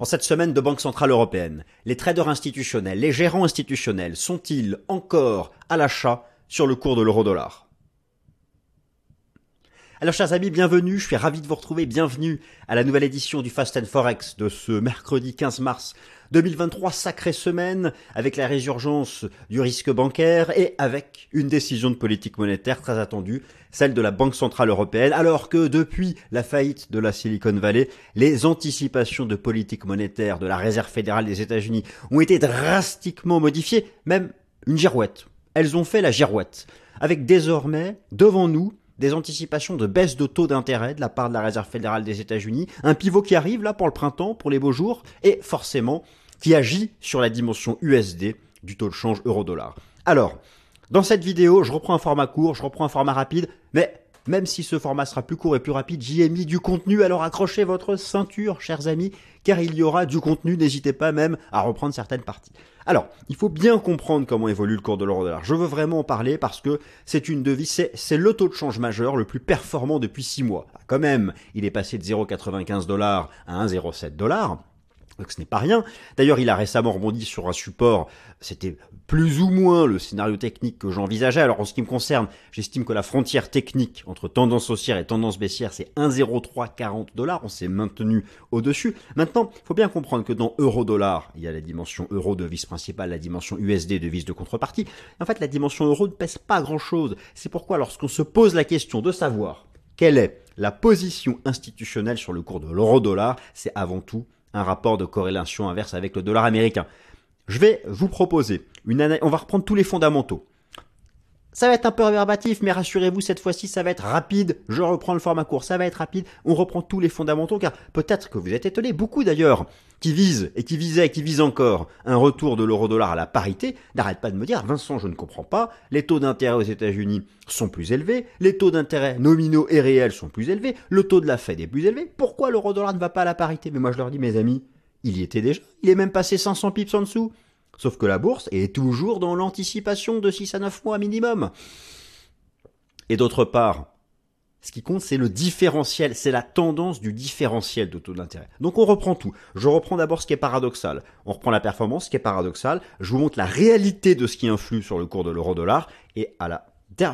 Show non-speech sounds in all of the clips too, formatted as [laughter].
En cette semaine de Banque Centrale Européenne, les traders institutionnels, les gérants institutionnels sont-ils encore à l'achat sur le cours de l'euro-dollar? Alors chers amis, bienvenue, je suis ravi de vous retrouver, bienvenue à la nouvelle édition du Fast and Forex de ce mercredi 15 mars 2023, sacrée semaine, avec la résurgence du risque bancaire et avec une décision de politique monétaire très attendue, celle de la Banque Centrale Européenne, alors que depuis la faillite de la Silicon Valley, les anticipations de politique monétaire de la Réserve fédérale des États-Unis ont été drastiquement modifiées, même une girouette. Elles ont fait la girouette, avec désormais devant nous des anticipations de baisse de taux d'intérêt de la part de la Réserve fédérale des États-Unis, un pivot qui arrive là pour le printemps, pour les beaux jours, et forcément qui agit sur la dimension USD du taux de change euro-dollar. Alors, dans cette vidéo, je reprends un format court, je reprends un format rapide, mais même si ce format sera plus court et plus rapide, j'y ai mis du contenu, alors accrochez votre ceinture, chers amis, car il y aura du contenu, n'hésitez pas même à reprendre certaines parties. Alors, il faut bien comprendre comment évolue le cours de l'euro-dollar. Je veux vraiment en parler parce que c'est une devise, c'est le taux de change majeur le plus performant depuis 6 mois. Quand même, il est passé de 0,95 dollars à 1,07 dollars. Donc ce n'est pas rien. D'ailleurs, il a récemment rebondi sur un support. C'était plus ou moins le scénario technique que j'envisageais. Alors en ce qui me concerne, j'estime que la frontière technique entre tendance haussière et tendance baissière, c'est 1,0340 dollars. On s'est maintenu au-dessus. Maintenant, il faut bien comprendre que dans euro-dollar, il y a la dimension euro devise principale, la dimension USD devise de contrepartie. En fait, la dimension euro ne pèse pas grand-chose. C'est pourquoi lorsqu'on se pose la question de savoir quelle est la position institutionnelle sur le cours de l'euro-dollar, c'est avant tout un rapport de corrélation inverse avec le dollar américain. Je vais vous proposer une analyse. On va reprendre tous les fondamentaux. Ça va être un peu réverbatif, mais rassurez-vous, cette fois-ci, ça va être rapide. Je reprends le format court, ça va être rapide. On reprend tous les fondamentaux, car peut-être que vous êtes étonnés, beaucoup d'ailleurs, qui visent et qui visaient, qui visent encore un retour de l'euro-dollar à la parité, n'arrêtent pas de me dire, Vincent, je ne comprends pas, les taux d'intérêt aux États-Unis sont plus élevés, les taux d'intérêt nominaux et réels sont plus élevés, le taux de la Fed est plus élevé. Pourquoi l'euro-dollar ne va pas à la parité? Mais moi, je leur dis, mes amis, il y était déjà. Il est même passé 500 pips en dessous. Sauf que la bourse est toujours dans l'anticipation de 6 à 9 mois minimum. Et d'autre part, ce qui compte, c'est le différentiel, c'est la tendance du différentiel de taux d'intérêt. Donc on reprend tout. Je reprends d'abord ce qui est paradoxal. On reprend la performance, ce qui est paradoxal. Je vous montre la réalité de ce qui influe sur le cours de l'euro-dollar. Et à la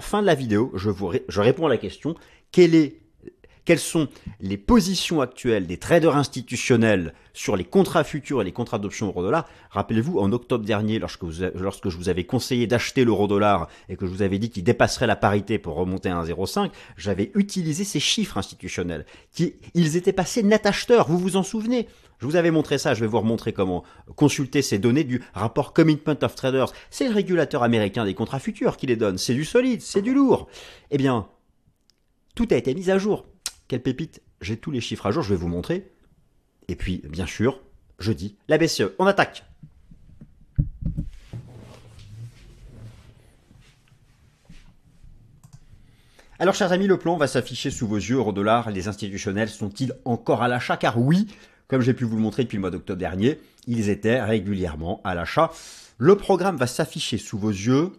fin de la vidéo, je, je réponds à la question, quelle est quelles sont les positions actuelles des traders institutionnels sur les contrats futurs et les contrats d'options euro-dollar. Rappelez-vous, en octobre dernier, lorsque, lorsque je vous avais conseillé d'acheter l'euro-dollar et que je vous avais dit qu'il dépasserait la parité pour remonter à 1,05, j'avais utilisé ces chiffres institutionnels. Ils étaient passés net acheteurs, vous vous en souvenez? Je vous avais montré ça, je vais vous remontrer comment consulter ces données du rapport Commitment of Traders. C'est le régulateur américain des contrats futurs qui les donne. C'est du solide, c'est du lourd. Eh bien, tout a été mis à jour. Quelle pépite J'ai tous les chiffres à jour, je vais vous montrer. Et puis, bien sûr, je dis la BCE, on attaque Alors, chers amis, le plan va s'afficher sous vos yeux, euro-dollar. Les institutionnels sont-ils encore à l'achat? Car oui, comme j'ai pu vous le montrer depuis le mois d'octobre dernier, ils étaient régulièrement à l'achat. Le programme va s'afficher sous vos yeux.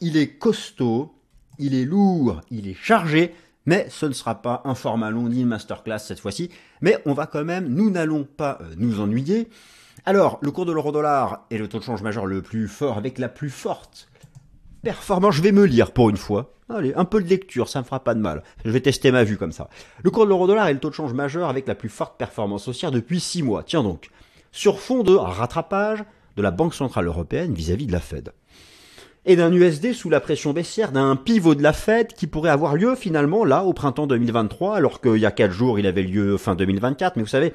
Il est costaud, il est lourd, il est chargé. Mais ce ne sera pas un format long ni une masterclass cette fois-ci. Mais on va quand même, nous n'allons pas euh, nous ennuyer. Alors, le cours de l'euro-dollar est le taux de change majeur le plus fort avec la plus forte performance. Je vais me lire pour une fois. Allez, un peu de lecture, ça me fera pas de mal. Je vais tester ma vue comme ça. Le cours de l'euro-dollar est le taux de change majeur avec la plus forte performance haussière depuis 6 mois. Tiens donc, sur fond de rattrapage de la Banque Centrale Européenne vis à -vis de la Fed et d'un USD sous la pression baissière d'un pivot de la Fed qui pourrait avoir lieu finalement là au printemps 2023 alors qu'il y a 4 jours il avait lieu fin 2024 mais vous savez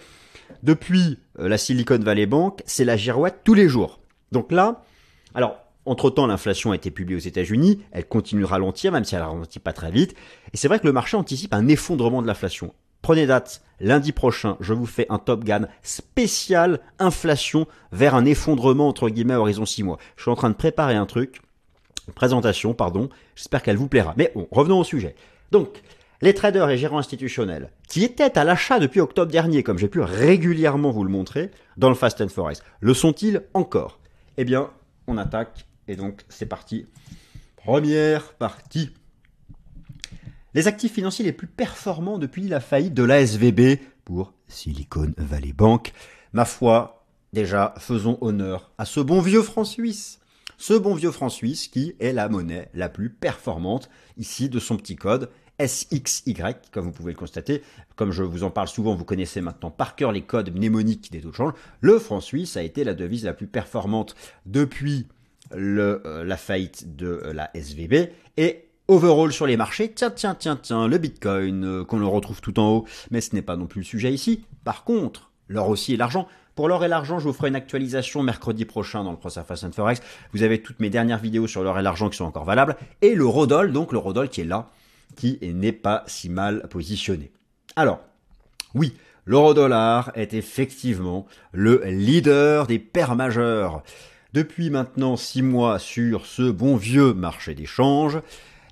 depuis euh, la Silicon Valley Bank c'est la girouette tous les jours donc là alors entre-temps, l'inflation a été publiée aux États-Unis, elle continue de ralentir, même si elle ne ralentit pas très vite. Et c'est vrai que le marché anticipe un effondrement de l'inflation. Prenez date, lundi prochain, je vous fais un Top Gun spécial inflation vers un effondrement entre guillemets horizon 6 mois. Je suis en train de préparer un truc, présentation, pardon. J'espère qu'elle vous plaira. Mais bon, revenons au sujet. Donc, les traders et gérants institutionnels, qui étaient à l'achat depuis octobre dernier, comme j'ai pu régulièrement vous le montrer, dans le Fast and Forest, le sont-ils encore? Eh bien, on attaque, et donc c'est parti. Première partie. Les actifs financiers les plus performants depuis la faillite de l'ASVB pour Silicon Valley Bank Ma foi, déjà, faisons honneur à ce bon vieux franc suisse. Ce bon vieux franc suisse qui est la monnaie la plus performante ici de son petit code SXY, comme vous pouvez le constater. Comme je vous en parle souvent, vous connaissez maintenant par cœur les codes mnémoniques des taux de change. Le franc suisse a été la devise la plus performante depuis le, euh, la faillite de euh, la SVB et overall sur les marchés, tiens, tiens, tiens, tiens, le Bitcoin, euh, qu'on le retrouve tout en haut, mais ce n'est pas non plus le sujet ici. Par contre, l'or aussi et l'argent. Pour l'or et l'argent, je vous ferai une actualisation mercredi prochain dans le Cross Fast Forex. Vous avez toutes mes dernières vidéos sur l'or et l'argent qui sont encore valables. Et le Rodol, donc le Rodol qui est là, qui n'est pas si mal positionné. Alors, oui, l'euro-dollar est effectivement le leader des paires majeures. Depuis maintenant six mois sur ce bon vieux marché d'échange,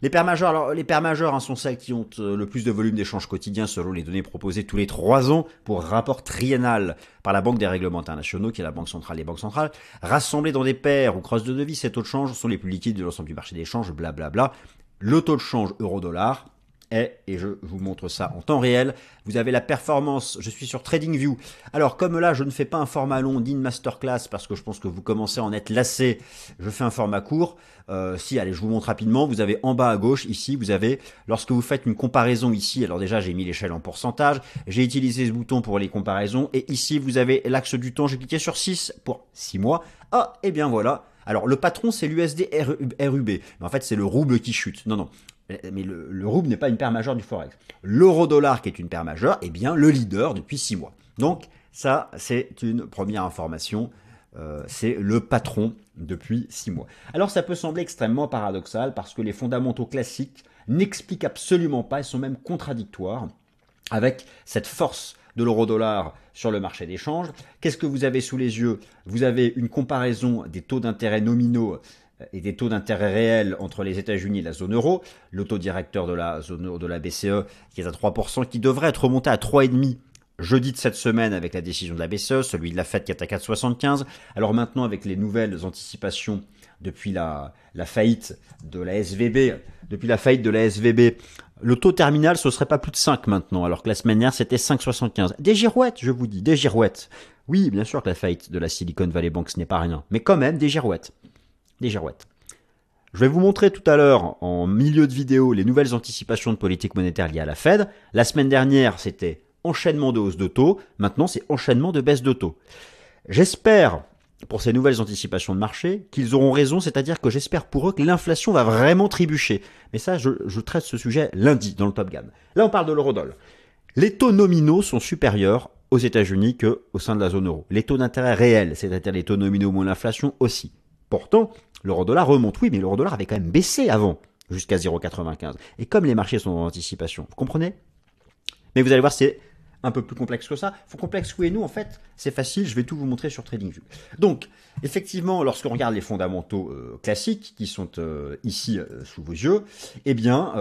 les paires majeures, alors les paires majeures hein, sont celles qui ont euh, le plus de volume d'échanges quotidiens selon les données proposées tous les trois ans pour rapport triennal par la Banque des règlements internationaux, qui est la Banque centrale des banques centrales, rassemblées dans des paires ou crosses de devis. Ces taux de change sont les plus liquides de l'ensemble du marché d'échange, blablabla. Le taux de change euro-dollar et je vous montre ça en temps réel, vous avez la performance, je suis sur TradingView. Alors comme là je ne fais pas un format long d'une masterclass parce que je pense que vous commencez à en être lassé, je fais un format court. Euh, si, allez, je vous montre rapidement, vous avez en bas à gauche, ici, vous avez, lorsque vous faites une comparaison ici, alors déjà j'ai mis l'échelle en pourcentage, j'ai utilisé ce bouton pour les comparaisons, et ici vous avez l'axe du temps, j'ai cliqué sur 6 pour 6 mois. Ah, et bien voilà, alors le patron c'est l'USD RUB, mais en fait c'est le rouble qui chute. Non, non, mais le, rouble n'est pas une paire majeure du forex. L'euro-dollar, qui est une paire majeure, est bien le leader depuis six mois. Donc ça, c'est une première information. Euh, c'est le patron depuis six mois. Alors ça peut sembler extrêmement paradoxal parce que les fondamentaux classiques n'expliquent absolument pas, ils sont même contradictoires avec cette force de l'euro-dollar sur le marché d'échange. Qu'est-ce que vous avez sous les yeux? Vous avez une comparaison des taux d'intérêt nominaux et des taux d'intérêt réels entre les États-Unis et la zone euro, le taux directeur de la zone de la BCE qui est à 3%, qui devrait être remonté à 3,5 jeudi de cette semaine avec la décision de la BCE, celui de la Fed qui est à 4,75. Alors maintenant avec les nouvelles anticipations depuis la, faillite de la SVB, depuis la faillite de la SVB, le taux terminal ce serait pas plus de 5 maintenant, alors que la semaine dernière c'était 5,75. Des girouettes, je vous dis, des girouettes. Oui, bien sûr que la faillite de la Silicon Valley Bank ce n'est pas rien, mais quand même des girouettes des girouettes. Je vais vous montrer tout à l'heure, en milieu de vidéo, les nouvelles anticipations de politique monétaire liées à la Fed. La semaine dernière, c'était enchaînement de hausse de taux. Maintenant, c'est enchaînement de baisse de taux. J'espère, pour ces nouvelles anticipations de marché, qu'ils auront raison, c'est-à-dire que j'espère pour eux que l'inflation va vraiment trébucher. Mais ça, je, traite ce sujet lundi dans le Top Gun. Là, on parle de l'eurodoll. Les taux nominaux sont supérieurs aux États-Unis qu'au sein de la zone euro. Les taux d'intérêt réels, c'est-à-dire les taux nominaux moins l'inflation aussi. Pourtant, l'euro-dollar remonte. Oui, mais l'euro-dollar avait quand même baissé avant, jusqu'à 0,95. Et comme les marchés sont en anticipation, vous comprenez? Mais vous allez voir, c'est un peu plus complexe que ça. Faut complexe oui et nous, en fait, c'est facile, je vais tout vous montrer sur TradingView. Donc, effectivement, lorsqu'on regarde les fondamentaux euh, classiques qui sont euh, ici euh, sous vos yeux, eh bien,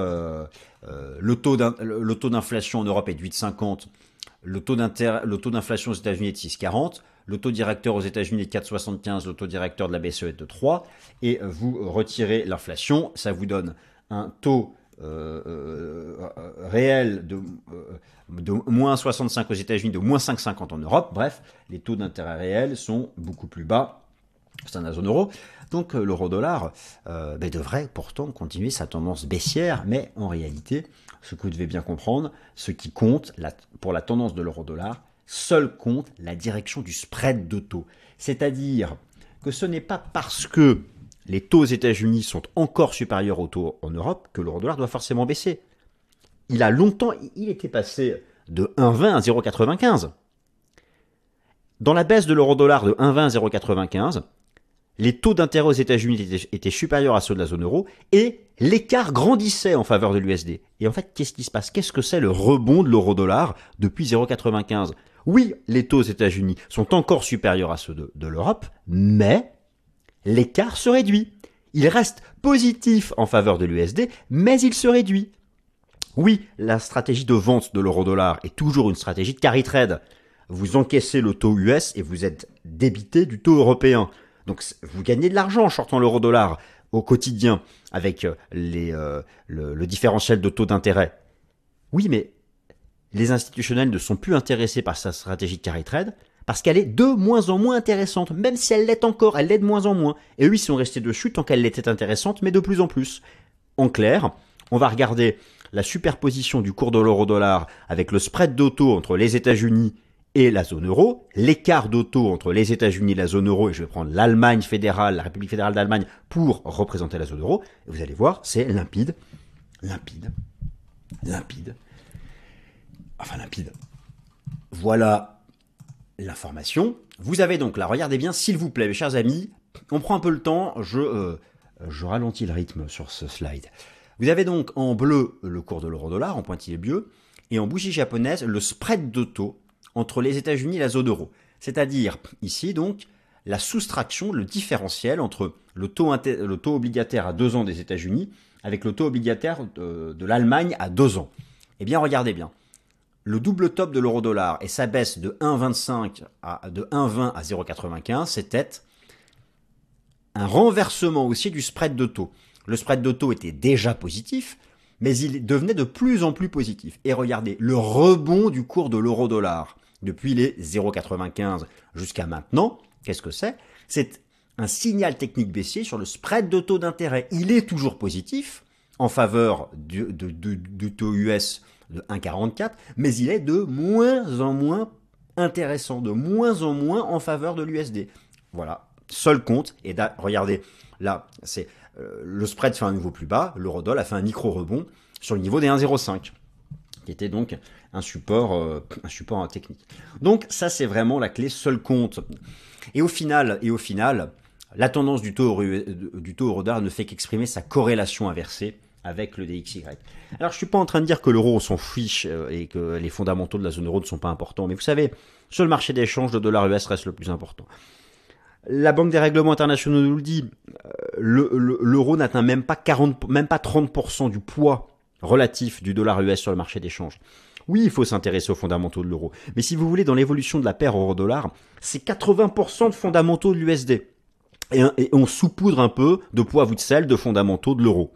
le taux d'inflation en Europe est de 8,50, le taux d'inflation aux États-Unis est de 6,40, le taux directeur aux États-Unis est de 4,75, le taux directeur de la BCE est de 3, et vous retirez l'inflation, ça vous donne un taux euh, euh, réel de, euh, de moins 65 aux États-Unis, de moins 5,50 en Europe. Bref, les taux d'intérêt réels sont beaucoup plus bas de la zone euro. Donc l'euro-dollar ben, devrait pourtant continuer sa tendance baissière, mais en réalité, ce que vous devez bien comprendre, ce qui compte pour la tendance de l'euro-dollar, seul compte la direction du spread de taux. C'est-à-dire que ce n'est pas parce que les taux aux États-Unis sont encore supérieurs aux taux en Europe que l'euro-dollar doit forcément baisser. Il a longtemps, il était passé de 1,20 à 0,95. Dans la baisse de l'euro-dollar de 1,20 à 0,95, les taux d'intérêt aux États-Unis étaient, supérieurs à ceux de la zone euro et l'écart grandissait en faveur de l'USD. Et en fait, qu'est-ce qui se passe? Qu'est-ce que c'est le rebond de l'euro-dollar depuis 0,95 Oui, les taux aux États-Unis sont encore supérieurs à ceux de, l'Europe, mais l'écart se réduit. Il reste positif en faveur de l'USD, mais il se réduit. Oui, la stratégie de vente de l'euro-dollar est toujours une stratégie de carry trade. Vous encaissez le taux US et vous êtes débité du taux européen. Donc vous gagnez de l'argent en shortant l'euro-dollar au quotidien avec euh, euh, le, différentiel de taux d'intérêt. Oui, mais les institutionnels ne sont plus intéressés par sa stratégie de carry trade parce qu'elle est de moins en moins intéressante, même si elle l'est encore, elle l'est de moins en moins. Et eux, ils sont restés dessus tant qu'elle était intéressante, mais de plus en plus. En clair, on va regarder la superposition du cours de l'euro-dollar avec le spread d'auto entre les États-Unis et la zone euro, l'écart d'auto entre les États-Unis et la zone euro, et je vais prendre l'Allemagne fédérale, la République fédérale d'Allemagne, pour représenter la zone euro, et vous allez voir, c'est limpide, limpide, limpide, enfin limpide. Voilà l'information. Vous avez donc là, regardez bien, s'il vous plaît, mes chers amis, on prend un peu le temps, je, euh, je ralentis le rythme sur ce slide. Vous avez donc en bleu le cours de l'euro-dollar, en pointillé bleu, et en bougie japonaise le spread d'auto entre les États-Unis et la zone euro. C'est-à-dire ici donc la soustraction, le différentiel entre le taux, le taux obligataire à deux ans des États-Unis avec le taux obligataire de, l'Allemagne à deux ans. Eh bien regardez bien, le double top de l'euro-dollar et sa baisse de 1,25 à de 1,20 à 0,95, c'était un renversement aussi du spread de taux. Le spread de taux était déjà positif, mais il devenait de plus en plus positif. Et regardez, le rebond du cours de l'euro-dollar depuis les 0,95 jusqu'à maintenant, qu'est-ce que c'est? C'est un signal technique baissier sur le spread de taux d'intérêt. Il est toujours positif en faveur du, taux US de 1,44, mais il est de moins en moins intéressant, de moins en moins en faveur de l'USD. Voilà, seul compte. Et regardez, là, c'est euh, le spread fait un nouveau plus bas, l'eurodoll a fait un micro rebond sur le niveau des 1,05 qui était donc un support, euh, un support technique. Donc ça c'est vraiment la clé seul compte. Et au final, et au final, la tendance du taux, du taux euro ne fait qu'exprimer sa corrélation inversée avec le DXY. Alors je suis pas en train de dire que l'euro s'en fiche euh, et que les fondamentaux de la zone euro ne sont pas importants, mais vous savez, sur le marché d'échange, le dollar US reste le plus important. La Banque des règlements internationaux nous le dit, euh, l'euro n'atteint même pas 40, même pas 30% du poids relatif du dollar US sur le marché d'échange. Oui, il faut s'intéresser aux fondamentaux de l'euro. Mais si vous voulez, dans l'évolution de la paire euro-dollar, c'est 80% de fondamentaux de l'USD. Et, on saupoudre un peu de poivre ou de sel de fondamentaux de l'euro.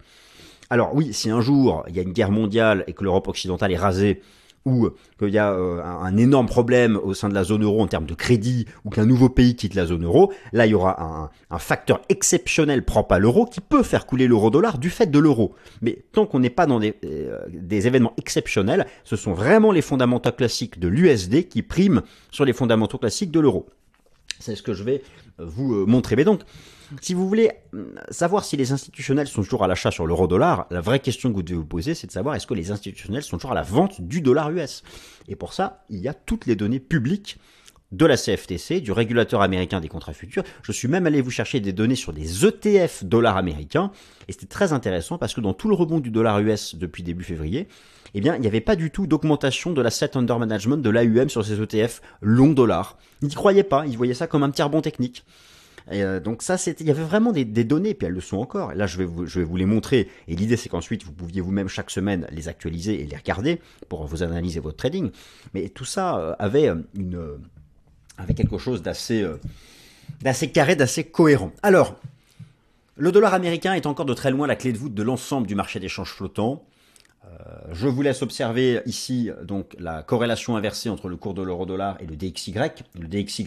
Alors oui, si un jour il y a une guerre mondiale et que l'Europe occidentale est rasée, ou qu'il y a euh, un, énorme problème au sein de la zone euro en termes de crédit, ou qu'un nouveau pays quitte la zone euro, là il y aura un, facteur exceptionnel propre à l'euro qui peut faire couler l'euro-dollar du fait de l'euro. Mais tant qu'on n'est pas dans des, euh, des, événements exceptionnels, ce sont vraiment les fondamentaux classiques de l'USD qui priment sur les fondamentaux classiques de l'euro. C'est ce que je vais vous euh, montrer. Mais donc, si vous voulez euh, savoir si les institutionnels sont toujours à l'achat sur l'euro-dollar, la vraie question que vous devez vous poser, c'est de savoir est-ce que les institutionnels sont toujours à la vente du dollar US. Et pour ça, il y a toutes les données publiques de la CFTC, du régulateur américain des contrats futurs. Je suis même allé vous chercher des données sur des ETF dollars américains. Et c'était très intéressant parce que dans tout le rebond du dollar US depuis début février, eh bien, il n'y avait pas du tout d'augmentation de la set under management de l'AUM sur ces ETF long dollars. Ils n'y croyaient pas, ils voyaient ça comme un petit rebond technique. Et euh, donc ça, il y avait vraiment des, données, puis elles le sont encore. là, je vais vous, les montrer. Et l'idée, c'est qu'ensuite, vous pouviez vous-même chaque semaine les actualiser et les regarder pour vous analyser votre trading. Mais tout ça euh, avait euh, avait quelque chose d'assez, d'assez carré, d'assez cohérent. Alors, le dollar américain est encore de très loin la clé de voûte de l'ensemble du marché d'échange flottant. Je vous laisse observer ici donc la corrélation inversée entre le cours de l'euro-dollar et le DXY. Le DXY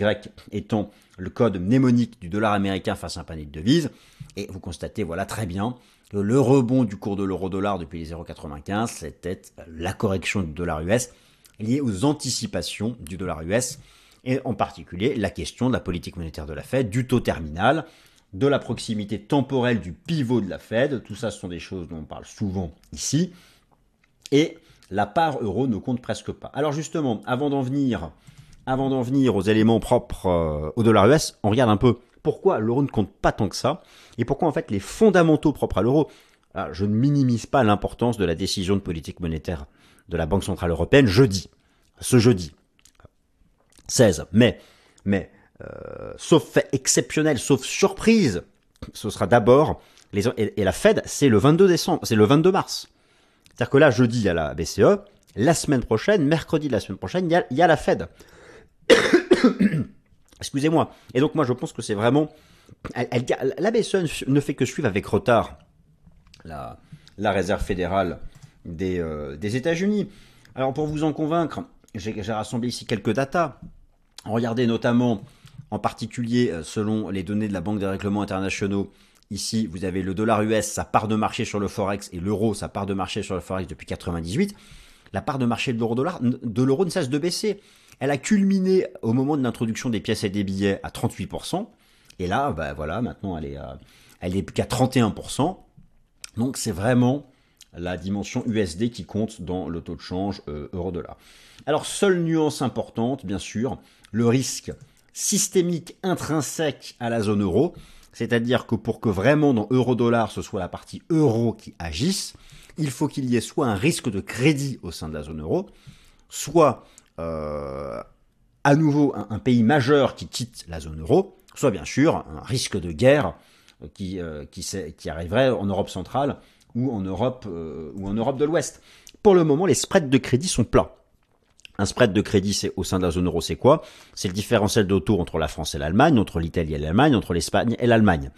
étant le code mnémonique du dollar américain face à un panier de devises. Et vous constatez, voilà très bien, que le rebond du cours de l'euro-dollar depuis les 0,95, c'était la correction du dollar US liée aux anticipations du dollar US, et en particulier la question de la politique monétaire de la Fed, du taux terminal, de la proximité temporelle du pivot de la Fed. Tout ça, ce sont des choses dont on parle souvent ici. Et la part euro ne compte presque pas. Alors justement, avant d'en venir avant d'en venir aux éléments propres euh, au dollar US, on regarde un peu pourquoi l'euro ne compte pas tant que ça, et pourquoi en fait les fondamentaux propres à l'euro, je ne minimise pas l'importance de la décision de politique monétaire de la Banque Centrale Européenne jeudi, ce jeudi 16 mai, mais euh, sauf fait exceptionnel, sauf surprise, ce sera d'abord les et, la Fed, c'est le 22 décembre, c'est le 22 mars. C'est-à-dire que là, jeudi, il y a la BCE, la semaine prochaine, mercredi de la semaine prochaine, il y a la Fed. [coughs] Excusez-moi. Et donc moi je pense que c'est vraiment... la BCE ne fait que suivre avec retard la, la réserve fédérale des, euh, des États-Unis. Alors pour vous en convaincre, j'ai rassemblé ici quelques datas. Regardez notamment, en particulier euh, selon les données de la Banque des règlements internationaux, ici vous avez le dollar US, sa part de marché sur le Forex, et l'euro, sa part de marché sur le Forex depuis 98. La part de marché de l'euro-dollar, de l'euro ne cesse de baisser. Elle a culminé au moment de l'introduction des pièces et des billets à 38%. Et là, bah voilà, maintenant elle est, elle est qu'à 31%. Donc c'est vraiment la dimension USD qui compte dans le taux de change euh, euro-dollar. Alors, seule nuance importante, bien sûr, le risque systémique intrinsèque à la zone euro, c'est-à-dire que pour que vraiment dans euro-dollar ce soit la partie euro qui agisse, il faut qu'il y ait soit un risque de crédit au sein de la zone euro, soit euh, à nouveau un, pays majeur qui quitte la zone euro, soit bien sûr un risque de guerre qui, euh, qui, arriverait en Europe centrale ou en Europe, euh, ou en Europe de l'Ouest. Pour le moment, les spreads de crédit sont plats. Un spread de crédit, au sein de la zone euro, c'est quoi? C'est le différentiel de entre la France et l'Allemagne, entre l'Italie et l'Allemagne, entre l'Espagne et l'Allemagne.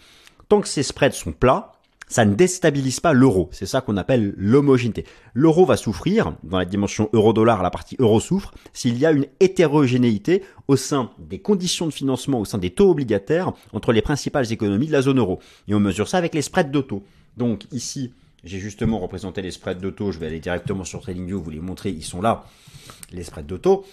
Tant que ces spreads sont plats, ça ne déstabilise pas l'euro. C'est ça qu'on appelle l'homogénéité. L'euro va souffrir, dans la dimension euro-dollar, la partie euro souffre, s'il y a une hétérogénéité au sein des conditions de financement, au sein des taux obligataires entre les principales économies de la zone euro. Et on mesure ça avec les spreads de taux. Donc ici, j'ai justement représenté les spreads d'auto. Je vais aller directement sur TradingView, vous les montrer. Ils sont là, les spreads d'auto.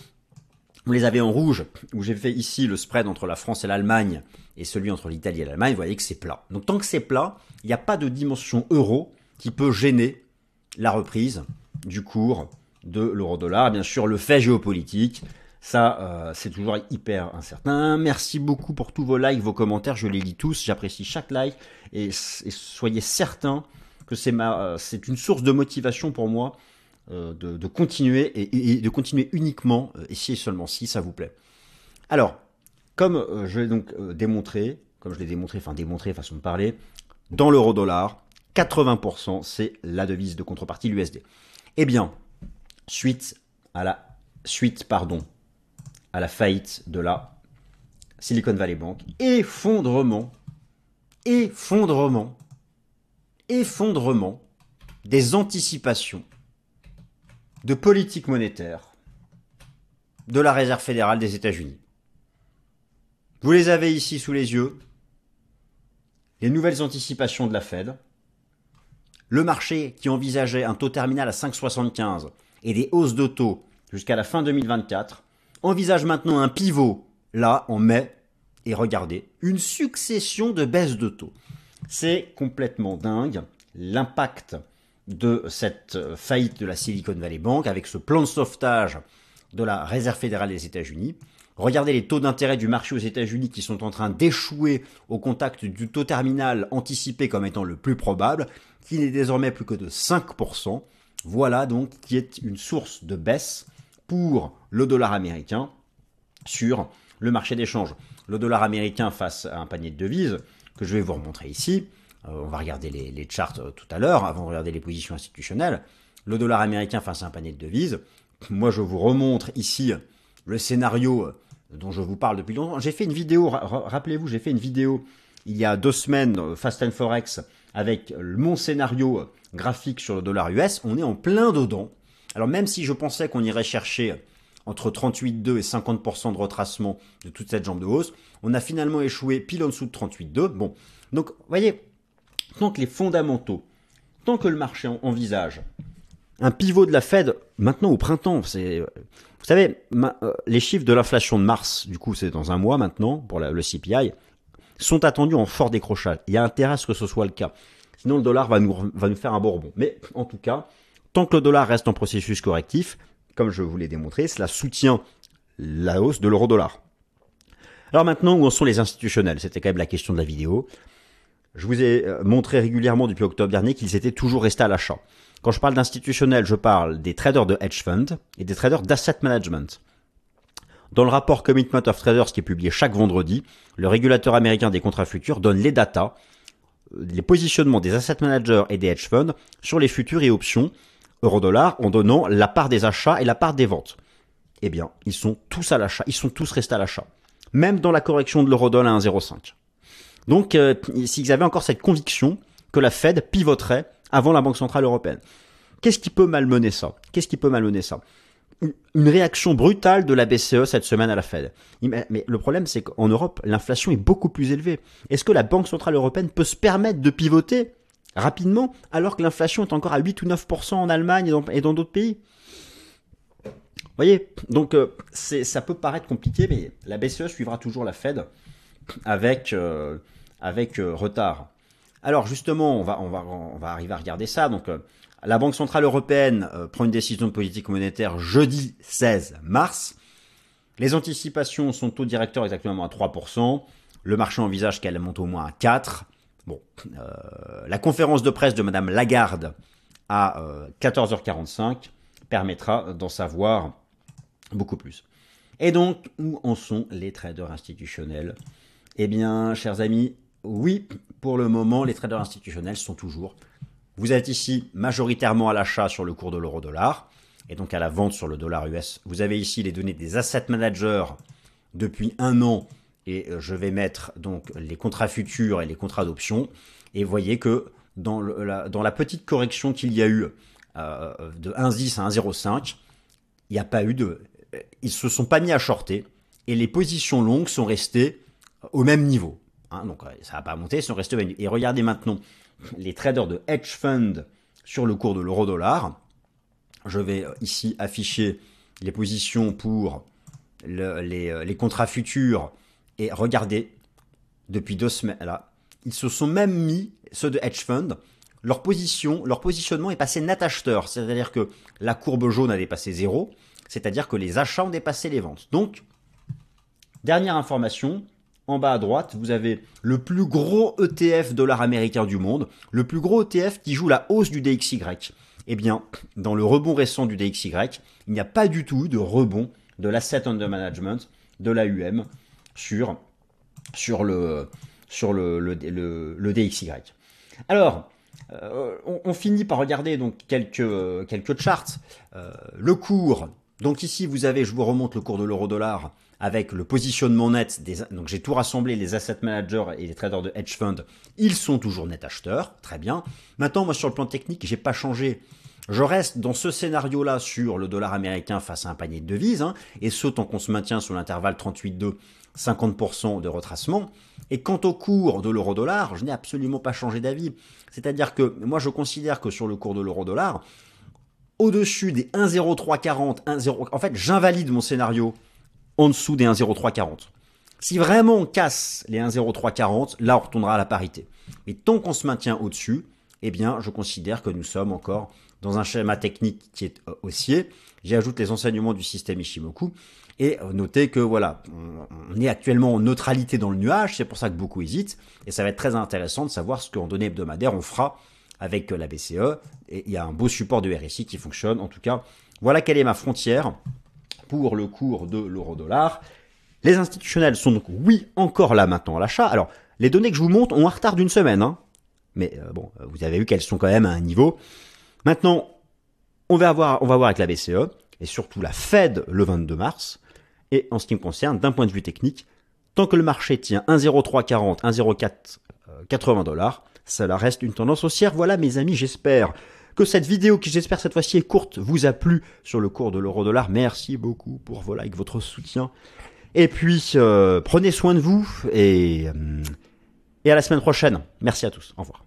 Vous les avez en rouge, où j'ai fait ici le spread entre la France et l'Allemagne et celui entre l'Italie et l'Allemagne. Vous voyez que c'est plat. Donc tant que c'est plat, il n'y a pas de dimension euro qui peut gêner la reprise du cours de l'euro-dollar. Bien sûr, le fait géopolitique, ça, euh, c'est toujours hyper incertain. Merci beaucoup pour tous vos likes, vos commentaires. Je les lis tous. J'apprécie chaque like. Et, et soyez certains que c'est une source de motivation pour moi euh, de, continuer et, de continuer uniquement euh, et si et seulement si ça vous plaît. Alors, comme euh, je l'ai donc démontré, comme je l'ai démontré, enfin démontré façon de parler, dans l'euro dollar, 80% c'est la devise de contrepartie l'USD. Eh bien, suite à la suite pardon à la faillite de la Silicon Valley Bank, effondrement, effondrement effondrement des anticipations de politique monétaire de la Réserve fédérale des États-Unis. Vous les avez ici sous les yeux, les nouvelles anticipations de la Fed, le marché qui envisageait un taux terminal à 5,75 et des hausses de taux jusqu'à la fin 2024, envisage maintenant un pivot là en mai et regardez, une succession de baisses de taux. C'est complètement dingue l'impact de cette faillite de la Silicon Valley Bank avec ce plan de sauvetage de la Réserve fédérale des États-Unis. Regardez les taux d'intérêt du marché aux États-Unis qui sont en train d'échouer au contact du taux terminal anticipé comme étant le plus probable, qui n'est désormais plus que de 5%. Voilà donc qui est une source de baisse pour le dollar américain sur le marché d'échange. Le dollar américain face à un panier de devises, que je vais vous remontrer ici. Euh, on va regarder les, charts euh, tout à l'heure, avant de regarder les positions institutionnelles. Le dollar américain face à un panier de devises. Moi, je vous remontre ici le scénario euh, dont je vous parle depuis longtemps. J'ai fait une vidéo, rappelez-vous, j'ai fait une vidéo il y a deux semaines, Fast and Forex, avec mon scénario graphique sur le dollar US. On est en plein dedans. Alors même si je pensais qu'on irait chercher entre 38,2 et 50% de retracement de toute cette jambe de hausse. On a finalement échoué pile en dessous de 38,2. Bon, donc, vous voyez, tant que les fondamentaux, tant que le marché envisage un pivot de la Fed maintenant au printemps, c'est, vous savez, euh, les chiffres de l'inflation de mars, du coup, c'est dans un mois maintenant pour le CPI, sont attendus en fort décrochage. Il y a intérêt à ce que ce soit le cas. Sinon, le dollar va nous, va nous faire un bon Mais en tout cas, tant que le dollar reste en processus correctif, comme je vous l'ai démontré, cela soutient la hausse de l'euro-dollar. Alors maintenant, où en sont les institutionnels? C'était quand même la question de la vidéo. Je vous ai euh, montré régulièrement depuis octobre dernier qu'ils étaient toujours restés à l'achat. Quand je parle d'institutionnels, je parle des traders de hedge fund et des traders d'asset management. Dans le rapport Commitment of Traders qui est publié chaque vendredi, le régulateur américain des contrats futurs donne les datas, les positionnements des asset managers et des hedge funds sur les futurs et options euro-dollar en donnant la part des achats et la part des ventes. Eh bien, ils sont tous à l'achat, ils sont tous restés à l'achat. Même dans la correction de l'euro-dollar à 1,05. Donc, euh, s'ils avaient encore cette conviction que la Fed pivoterait avant la Banque Centrale Européenne. Qu'est-ce qui peut malmener ça? Qu'est-ce qui peut malmener ça? Une réaction brutale de la BCE cette semaine à la Fed. Mais le problème, c'est qu'en Europe, l'inflation est beaucoup plus élevée. Est-ce que la Banque Centrale Européenne peut se permettre de pivoter? Rapidement alors que l'inflation est encore à 8 ou 9% en Allemagne et dans d'autres pays Vous voyez Donc, euh, ça peut paraître compliqué, mais la BCE suivra toujours la Fed avec, euh, euh, retard. Alors justement, on va, arriver à regarder ça. Donc, la Banque Centrale Européenne prend une décision de politique monétaire jeudi 16 mars. Les anticipations sont taux directeur exactement à 3%. Le marché envisage qu'elle monte au moins à 4. Bon, euh, la conférence de presse de Madame Lagarde à 14h45 euh, permettra d'en savoir beaucoup plus. Et donc, où en sont les traders institutionnels Eh bien, chers amis, oui, pour le moment, les traders institutionnels sont toujours vous êtes ici majoritairement à l'achat sur le cours de l'euro-dollar et donc à la vente sur le dollar US. Vous avez ici les données des asset managers depuis un an et euh, je vais mettre donc les contrats futurs et les contrats d'options et voyez que dans, la, petite correction qu'il y a eu euh, de 1,10 à 1,05, il n'y a pas eu de... Ils se sont pas mis à shorter et les positions longues sont restées au même niveau. Hein. donc ça n'a pas monté, ils sont restés au même niveau. Et regardez maintenant les traders de hedge fund sur le cours de l'euro-dollar. Je vais euh, ici afficher les positions pour euh, les, contrats futurs et regardez, depuis deux semaines là, ils se sont même mis, ceux de hedge fund, leur position, leur positionnement est passé net acheteur, c'est-à-dire que la courbe jaune a dépassé zéro, c'est-à-dire que les achats ont dépassé les ventes. Donc, dernière information, en bas à droite, vous avez le plus gros ETF dollar américain du monde, le plus gros ETF qui joue la hausse du DXY. Eh bien, dans le rebond récent du DXY, il n'y a pas du tout de rebond de l'asset under management de l'AUM sur, le, sur le, DXY. Alors, euh, on, finit par regarder donc quelques, quelques charts. Euh, le cours, donc ici vous avez, je vous remonte le cours de l'euro-dollar avec le positionnement net donc j'ai tout rassemblé, les asset managers et les traders de hedge fund, ils sont toujours net acheteurs, très bien. Maintenant, moi sur le plan technique, j'ai pas changé. Je reste dans ce scénario-là sur le dollar américain face à un panier de devises, hein, et ce tant qu'on se maintient sur l'intervalle 38,2, 50% de retracement. Et quant au cours de l'euro-dollar, je n'ai absolument pas changé d'avis. C'est-à-dire que moi je considère que sur le cours de l'euro-dollar, au-dessus des 1,0340, 1,0, en fait j'invalide mon scénario en dessous des 1,0340. Si vraiment on casse les 1,0340, là on retournera à la parité. Mais tant qu'on se maintient au-dessus, eh bien je considère que nous sommes encore dans un schéma technique qui est euh, haussier. J'ajoute les enseignements du système Ishimoku et euh, notez que voilà, on est actuellement en neutralité dans le nuage, c'est pour ça que beaucoup hésitent et ça va être très intéressant de savoir ce qu'en données hebdomadaires on fera avec euh, la BCE et il y a un beau support de RSI qui fonctionne. En tout cas, voilà quelle est ma frontière pour le cours de l'euro-dollar. Les institutionnels sont donc, oui, encore là maintenant à l'achat. Alors, les données que je vous montre ont un retard d'une semaine. Hein. Mais euh, bon, vous avez vu qu'elles sont quand même à un niveau. Maintenant, on va, voir, on va voir avec la BCE et surtout la Fed le 22 mars. Et en ce qui me concerne, d'un point de vue technique, tant que le marché tient 1,0340, 1,0480 dollars, cela reste une tendance haussière. Voilà mes amis, j'espère que cette vidéo, qui j'espère cette fois-ci est courte, vous a plu sur le cours de l'euro-dollar. Merci beaucoup pour voilà avec votre soutien. Et puis euh, prenez soin de vous euh, et à la semaine prochaine. Merci à tous. Au revoir.